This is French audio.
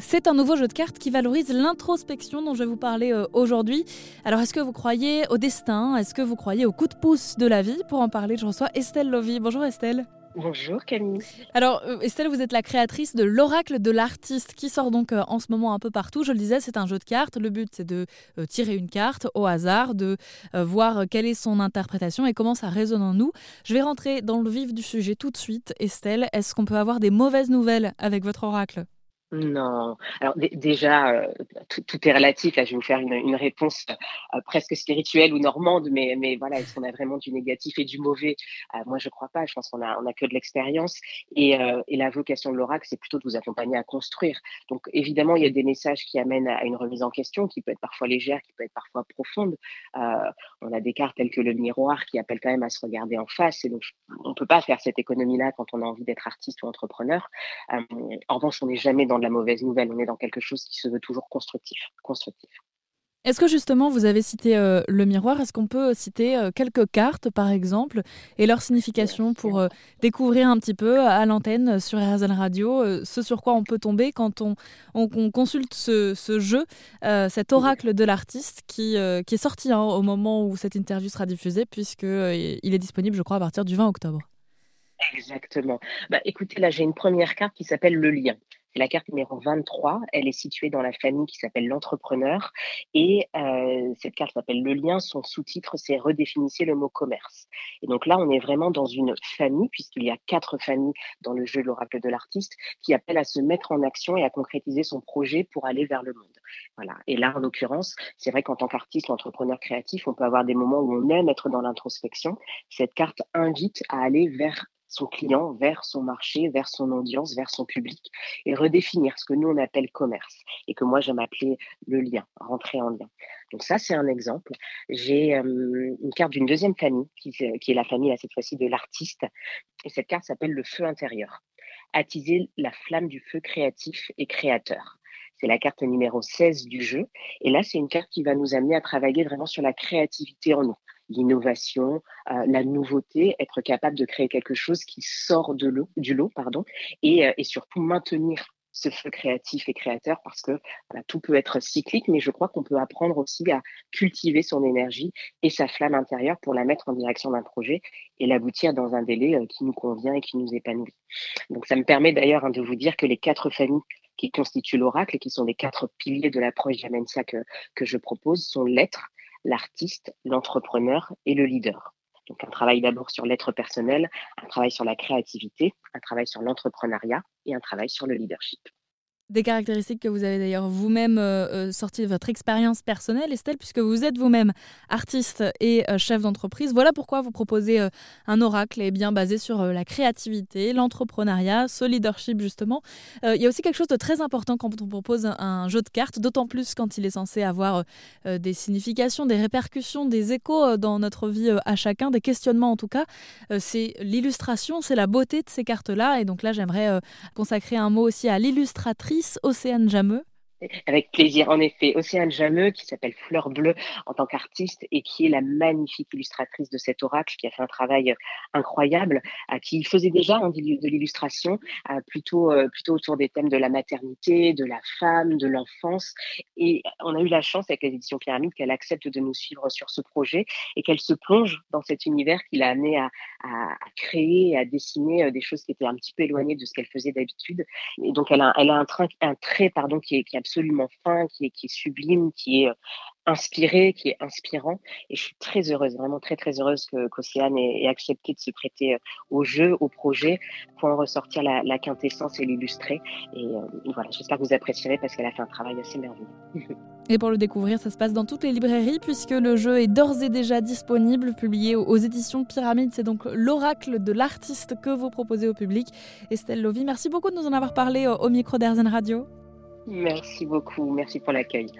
C'est un nouveau jeu de cartes qui valorise l'introspection dont je vais vous parler euh, aujourd'hui. Alors, est-ce que vous croyez au destin? Est-ce que vous croyez au coup de pouce de la vie? Pour en parler, je reçois Estelle Lovy. Bonjour Estelle. Bonjour Camille. Alors euh, Estelle, vous êtes la créatrice de l'oracle de l'artiste qui sort donc euh, en ce moment un peu partout. Je le disais, c'est un jeu de cartes. Le but c'est de tirer une carte au hasard, de voir quelle est son interprétation et comment ça résonne en nous. Je vais rentrer dans le vif du sujet tout de suite. Estelle, est-ce qu'on peut avoir des mauvaises nouvelles avec votre oracle? Non. Alors déjà, euh, tout, est relatif. Là, je vais vous faire une, réponse euh, presque spirituelle ou normande, mais, voilà, est-ce qu'on a vraiment du négatif et du mauvais? Euh, Moi, je crois pas. Je pense qu'on a, on que de l'expérience. Et, la vocation de l'oracle, c'est plutôt de vous accompagner à construire. Donc, évidemment, il y a des messages qui amènent à une remise en question, qui peut être parfois légère, qui peut être parfois profonde. on a des cartes telles que le miroir qui appellent quand même à se regarder en face. Et donc, on peut pas faire cette économie-là quand on a envie d'être artiste ou entrepreneur. en revanche, on n'est jamais dans de la mauvaise nouvelle, on est dans quelque chose qui se veut toujours constructif. constructif. Est-ce que justement, vous avez cité euh, le miroir, est-ce qu'on peut citer euh, quelques cartes, par exemple, et leur signification pour euh, découvrir un petit peu à l'antenne sur RZN Radio ce sur quoi on peut tomber quand on, on, consulte ce, ce jeu, cet oracle de l'artiste qui, qui est sorti hein, au moment où cette interview sera diffusée, puisqu'il il est disponible, je crois, à partir du 20 octobre Exactement. Bah, écoutez, là, j'ai une première carte qui s'appelle le lien. La carte numéro 23. Elle est située dans la famille qui s'appelle l'entrepreneur. Et euh, cette carte s'appelle le lien. Son sous-titre, c'est redéfinissez le mot commerce. Et donc là, on est vraiment dans une famille, puisqu'il y a quatre familles dans le jeu L'oracle de l'artiste, qui appelle à se mettre en action et à concrétiser son projet pour aller vers le monde. Voilà. Et là, en l'occurrence, c'est vrai qu'en tant qu'artiste, entrepreneur créatif, on peut avoir des moments où on aime être dans l'introspection. Cette carte invite à aller vers son client vers son marché, vers son audience, vers son public et redéfinir ce que nous on appelle commerce et que moi j'aime appeler le lien, rentrer en lien. Donc ça c'est un exemple. J'ai euh, une carte d'une deuxième famille qui, qui est la famille à cette fois-ci de l'artiste et cette carte s'appelle le feu intérieur. Attiser la flamme du feu créatif et créateur. C'est la carte numéro 16 du jeu. Et là, c'est une carte qui va nous amener à travailler vraiment sur la créativité en nous l'innovation, euh, la nouveauté, être capable de créer quelque chose qui sort de l'eau, du lot, pardon, et, euh, et surtout maintenir ce feu créatif et créateur parce que tout peut être cyclique, mais je crois qu'on peut apprendre aussi à cultiver son énergie et sa flamme intérieure pour la mettre en direction d'un projet et l'aboutir dans un délai euh, qui nous convient et qui nous épanouit. Donc ça me permet d'ailleurs hein, de vous dire que les quatre familles qui constituent l'oracle et qui sont les quatre piliers de l'approche Jamensia que, que je propose sont l'être, l'artiste, l'entrepreneur et le leader. Donc un travail d'abord sur l'être personnel, un travail sur la créativité, un travail sur l'entrepreneuriat et un travail sur le leadership. Des caractéristiques que vous avez d'ailleurs vous-même euh, euh, sorties de votre expérience personnelle, Estelle, puisque vous êtes vous-même artiste et euh, chef d'entreprise. Voilà pourquoi vous proposez un oracle et bien basé sur la créativité, l'entrepreneuriat, ce leadership justement. il y a aussi quelque chose de très important quand on propose un, jeu de cartes, d'autant plus quand il est censé avoir des significations, des répercussions, des échos dans notre vie à chacun, des questionnements en tout cas. c'est l'illustration, c'est la beauté de ces cartes-là. Et donc là, j'aimerais consacrer un mot aussi à l'illustratrice Océane Jameux. Avec plaisir, en effet. Océane Jameux, qui s'appelle Fleur Bleue en tant qu'artiste et qui est la magnifique illustratrice de cet oracle, qui a fait un travail euh, incroyable, qui faisait déjà de l'illustration, plutôt, euh, plutôt autour des thèmes de la maternité, de la femme, de l'enfance. Et on a eu la chance avec les éditions Pyramide qu'elle accepte de nous suivre sur ce projet et qu'elle se plonge dans cet univers qui l'a amené à, créer à dessiner euh, des choses qui étaient un petit peu éloignées de ce qu'elle faisait d'habitude. Et donc, elle a, un, trait pardon, qui est, qui absolument fin, qui est, qui sublime, qui est euh, inspiré, qui est inspirant. Et je suis très heureuse, vraiment très très heureuse que qu'Océane ait, accepté de se prêter euh, au jeu, au projet, pour en ressortir la, quintessence et l'illustrer. Et euh, voilà, j'espère que vous apprécierez parce qu'elle a fait un travail assez merveilleux. Et pour le découvrir, ça se passe dans toutes les librairies puisque le jeu est d'ores et déjà disponible, publié aux éditions Pyramide. C'est donc l'oracle de l'artiste que vous proposez au public. Estelle Lovy, merci beaucoup de nous en avoir parlé au micro d'Airzen Radio. Merci beaucoup. Merci pour l'accueil.